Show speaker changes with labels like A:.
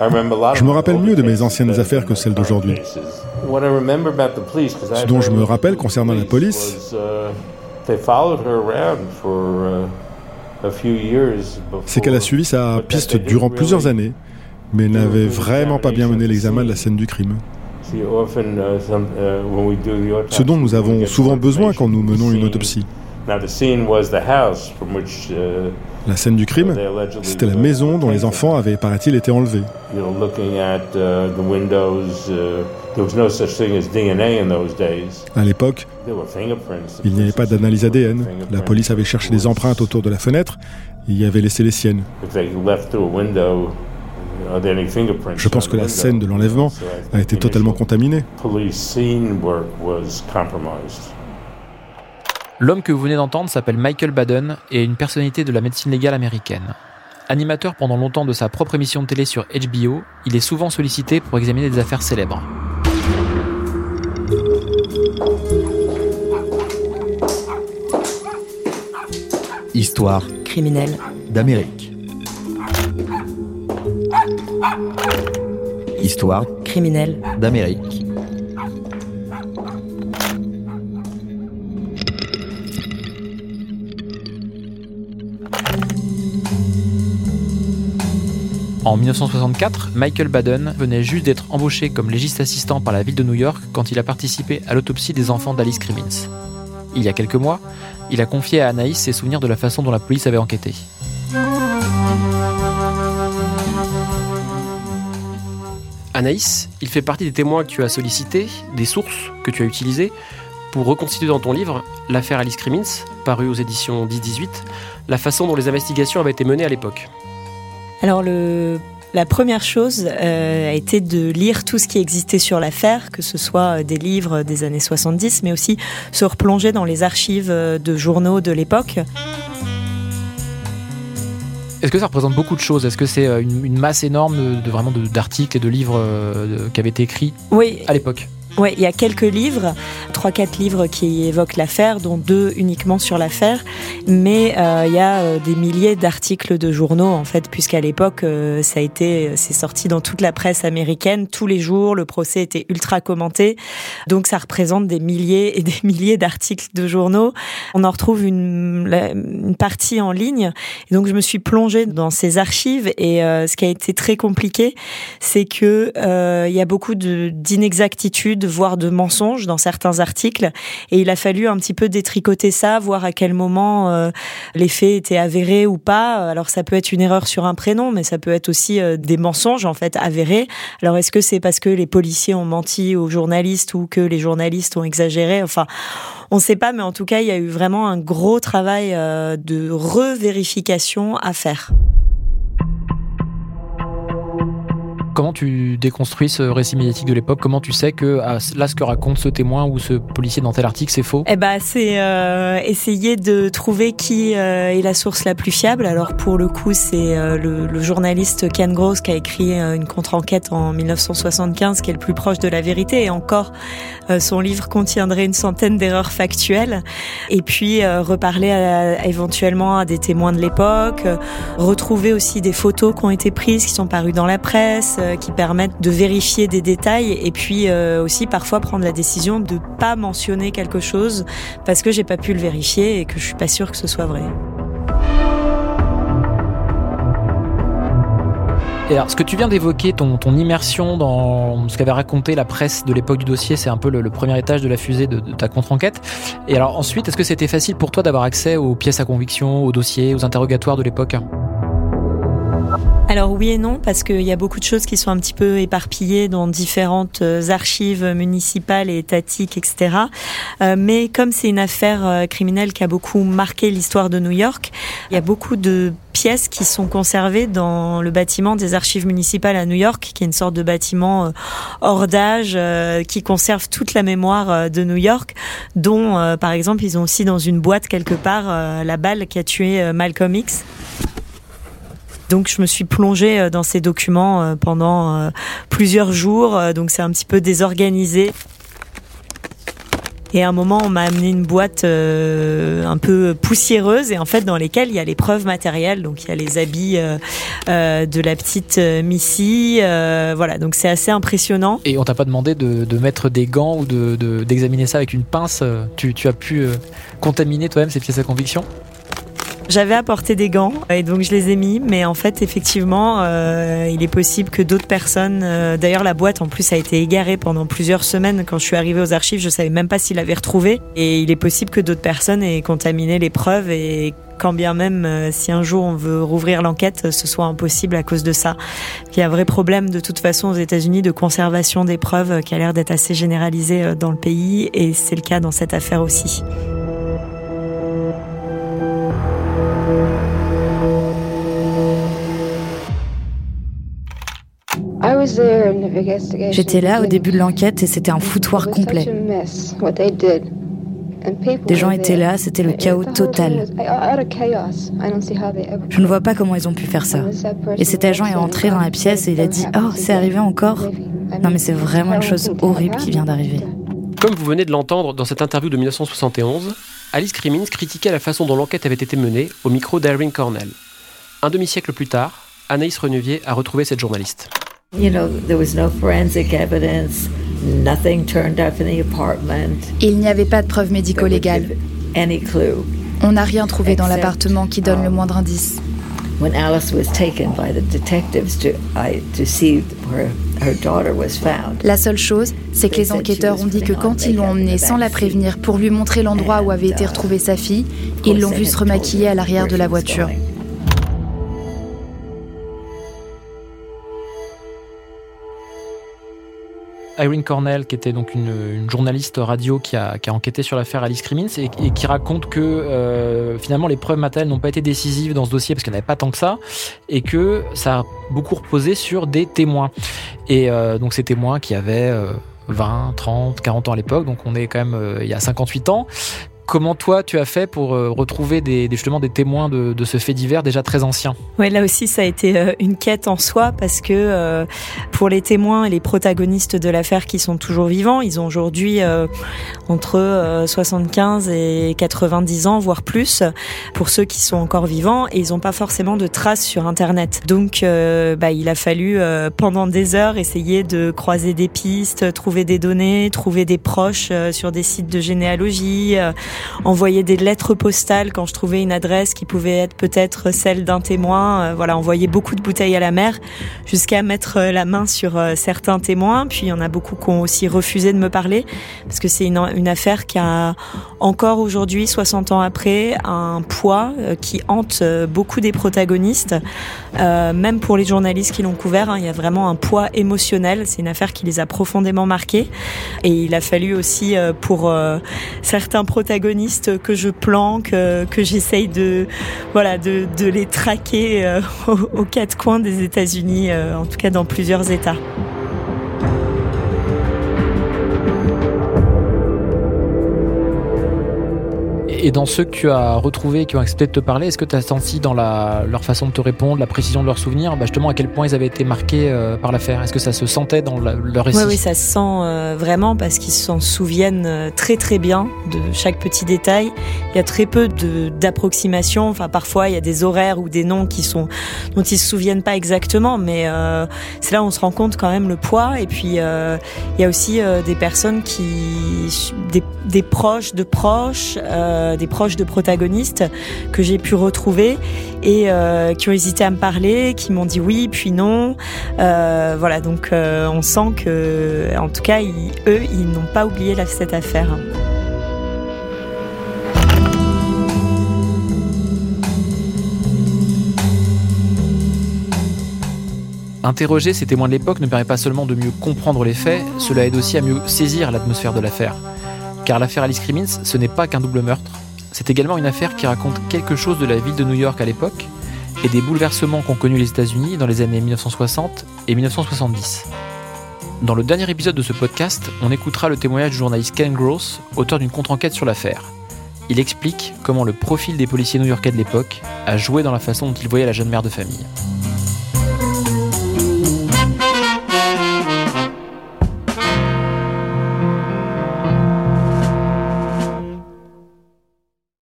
A: Je me rappelle mieux de mes anciennes affaires que celles d'aujourd'hui. Ce dont je me rappelle concernant la police, c'est qu'elle a suivi sa piste durant plusieurs années, mais n'avait vraiment pas bien mené l'examen de la scène du crime. Ce dont nous avons souvent besoin quand nous menons une autopsie. La scène du crime, c'était la maison dont les enfants avaient, paraît-il, été enlevés. À l'époque, il n'y avait pas d'analyse ADN. La police avait cherché des empreintes autour de la fenêtre et y avait laissé les siennes. Je pense que la scène de l'enlèvement a été totalement contaminée.
B: L'homme que vous venez d'entendre s'appelle Michael Baden et est une personnalité de la médecine légale américaine. Animateur pendant longtemps de sa propre émission de télé sur HBO, il est souvent sollicité pour examiner des affaires célèbres.
C: Histoire
D: criminelle
C: d'Amérique. Histoire
D: criminelle
C: d'Amérique.
B: En 1964, Michael Baden venait juste d'être embauché comme légiste assistant par la ville de New York quand il a participé à l'autopsie des enfants d'Alice Crimmins. Il y a quelques mois, il a confié à Anaïs ses souvenirs de la façon dont la police avait enquêté. Anaïs, il fait partie des témoins que tu as sollicités, des sources que tu as utilisées pour reconstituer dans ton livre l'affaire Alice Crimmins, paru aux éditions 10-18, la façon dont les investigations avaient été menées à l'époque.
D: Alors le la première chose euh, a été de lire tout ce qui existait sur l'affaire, que ce soit euh, des livres des années 70, mais aussi se replonger dans les archives euh, de journaux de l'époque.
B: Est-ce que ça représente beaucoup de choses? Est-ce que c'est une, masse énorme de, vraiment d'articles et de livres qui avaient été écrits
D: oui.
B: à l'époque?
D: Oui, il y a quelques livres, trois quatre livres qui évoquent l'affaire, dont deux uniquement sur l'affaire, mais euh, il y a euh, des milliers d'articles de journaux en fait, puisqu'à l'époque euh, ça a été, c'est sorti dans toute la presse américaine tous les jours. Le procès était ultra commenté, donc ça représente des milliers et des milliers d'articles de journaux. On en retrouve une, une, partie en ligne, donc je me suis plongée dans ces archives et ce qui a été très compliqué, c'est que il y a beaucoup d'inexactitudes voire de mensonges dans certains articles. Et il a fallu un petit peu détricoter ça, voir à quel moment euh, les faits étaient avérés ou pas. Alors ça peut être une erreur sur un prénom, mais ça peut être aussi euh, des mensonges en fait avérés. Alors est-ce que c'est parce que les policiers ont menti aux journalistes ou que les journalistes ont exagéré? Enfin, on ne sait pas, mais en tout cas, il y a eu vraiment un gros travail euh, de revérification à faire.
B: Comment tu déconstruis ce récit médiatique de l'époque? Comment tu sais que ah, là, ce que raconte ce témoin ou ce policier dans tel article, c'est faux?
D: Eh ben, c'est euh, essayer de trouver qui euh, est la source la plus fiable. Alors pour le coup, c'est euh, le, journaliste Ken Gross qui a écrit une contre-enquête en 1975, qui est le plus proche de la vérité. Et encore, son livre contiendrait une centaine d'erreurs factuelles. Et puis reparler éventuellement à des témoins de l'époque, retrouver aussi des photos qui ont été prises, qui sont parues dans la presse qui permettent de vérifier des détails et puis euh, aussi parfois prendre la décision de pas mentionner quelque chose parce que j'ai pas pu le vérifier et que je suis pas sûre que ce soit vrai.
B: Et alors, ce que tu viens d'évoquer, ton, ton, immersion dans ce qu'avait raconté la presse de l'époque du dossier, c'est un peu le, premier étage de la fusée de, de ta contre-enquête. Et alors ensuite, est-ce que c'était facile pour toi d'avoir accès aux pièces à conviction, aux dossiers, aux interrogatoires de l'époque?
D: Alors oui et non, parce qu'il y a beaucoup de choses qui sont un petit peu éparpillées dans différentes euh, archives municipales et étatiques, etc. Euh, mais comme c'est une affaire euh, criminelle qui a beaucoup marqué l'histoire de New York, il y a beaucoup de pièces qui sont conservées dans le bâtiment des archives municipales à New York, qui est une sorte de bâtiment hors d'âge qui conserve toute la mémoire de New York, dont par exemple ils ont aussi dans une boîte quelque part la balle qui a tué Malcolm X. Donc je me suis plongée euh, dans ces documents euh, pendant euh, plusieurs jours, donc c'est un petit peu désorganisé. Et à un moment, on m'a amené une boîte un peu poussiéreuse et en fait dans lesquelles il y a les preuves matérielles. Donc il y a les habits de la petite Missy. voilà, donc c'est assez impressionnant.
B: Et on t'a pas demandé de, mettre des gants ou d'examiner de, ça avec une pince tu, tu as pu contaminer toi-même ces pièces à conviction?
D: J'avais apporté des gants et donc je les ai mis, mais en fait effectivement, euh, il est possible que d'autres personnes. Euh, d'ailleurs, la boîte en plus a été égarée pendant plusieurs semaines. Quand je suis arrivée aux archives, je savais même pas s'il avait retrouvé. Et il est possible que d'autres personnes aient contaminé les preuves et quand bien même euh, si un jour on veut rouvrir l'enquête, ce soit impossible à cause de ça. Il y a un vrai problème de toute façon aux États-Unis de conservation des preuves qui a l'air d'être assez généralisé dans le pays et c'est le cas dans cette affaire aussi.
E: J'étais là au début de l'enquête et c'était un foutoir complet. Des gens étaient là, c'était le chaos total. Je ne vois pas comment ils ont pu faire ça. Et cet agent est entré dans la pièce et il a dit Oh, c'est arrivé encore? Non, mais c'est vraiment une chose horrible qui vient d'arriver.
F: Comme vous venez de l'entendre dans cette interview de 1971, Alice Crimmins critiquait la façon dont l'enquête avait été menée au micro d'Irving Cornell. Un demi-siècle plus tard, Anaïs Renuvier a retrouvé cette journaliste.
G: You know, there was no forensic evidence. Nothing turned up in the apartment.
E: Il n'y avait pas de preuves médico-légales.
G: Any clue.
E: On n'a rien trouvé dans l'appartement qui donne le moindre indice.
G: When Alice was taken by the detectives to, I, to see where her daughter was found.
E: La seule chose, c'est que les enquêteurs ont dit que quand ils l'ont emmenée sans la prévenir pour lui montrer l'endroit où avait été uh, retrouvée sa fille, ils l'ont vue se remaquiller à l'arrière de la voiture.
B: Irene Cornell, qui était donc une, journaliste radio qui a, enquêté sur l'affaire Alice Crimmins et, qui raconte que euh, finalement les preuves matérielles n'ont pas été décisives dans ce dossier parce qu'il n'y pas tant que ça et que ça a beaucoup reposé sur des témoins. Et euh, donc ces témoins qui avaient 20, 30, 40 ans à l'époque, donc on est quand même euh, il y a 58 ans, Comment toi tu as fait pour euh, retrouver des, justement des témoins de, ce fait divers déjà très ancien?
D: Oui, là aussi ça a été euh, une quête en soi parce que euh, pour les témoins et les protagonistes de l'affaire qui sont toujours vivants, ils ont aujourd'hui entre 75 et 90 ans, voire plus, pour ceux qui sont encore vivants et ils n'ont pas forcément de traces sur Internet. Donc bah, il a fallu pendant des heures essayer de croiser des pistes, trouver des données, trouver des proches sur des sites de généalogie envoyer des lettres postales quand je trouvais une adresse qui pouvait être peut-être celle d'un témoin. Euh, voilà, envoyer beaucoup de bouteilles à la mer jusqu'à mettre euh, la main sur euh, certains témoins. Puis il y en a beaucoup qui ont aussi refusé de me parler parce que c'est une, affaire qui a encore aujourd'hui, 60 ans après, un poids qui hante beaucoup des protagonistes, même pour les journalistes qui l'ont couvert. Hein, il y a vraiment un poids émotionnel. C'est une affaire qui les a profondément marqués. Et il a fallu aussi pour certains protagonistes que je planque, euh, que j'essaye de, voilà, de, les traquer euh, aux, quatre coins des États-Unis, euh, en tout cas dans plusieurs États.
B: Et dans ceux que tu as retrouvés, qui ont accepté de te parler, est-ce que tu as senti dans leur façon de te répondre, la précision de leurs souvenirs, bah justement à quel point ils avaient été marqués euh, par l'affaire? Est-ce que ça se sentait dans leur récit?
D: Oui, ça se sent euh, vraiment parce qu'ils s'en souviennent euh, très très bien de chaque petit détail. Il y a très peu d'approximations. Enfin, parfois il y a des horaires ou des noms qui sont dont ils se souviennent pas exactement, mais c'est là où on se rend compte quand même le poids. Et puis il y a aussi des personnes qui, des proches de proches des proches de protagonistes que j'ai pu retrouver et euh, qui ont hésité à me parler, qui m'ont dit oui puis non. Euh, voilà, donc euh, on sent que, en tout cas, eux, ils n'ont pas oublié cette affaire.
B: Interroger ces témoins de l'époque ne permet pas seulement de mieux comprendre les faits, cela aide aussi à mieux saisir l'atmosphère de l'affaire. Car l'affaire Alice Crimmins, ce n'est pas qu'un double meurtre, c'est également une affaire qui raconte quelque chose de la ville de New York à l'époque et des bouleversements qu'ont connus les États-Unis dans les années 1960 et 1970. Dans le dernier épisode de ce podcast, on écoutera le témoignage du journaliste Ken Gross, auteur d'une contre-enquête sur l'affaire. Il explique comment le profil des policiers new-yorkais de l'époque a joué dans la façon dont il voyait la jeune mère de famille.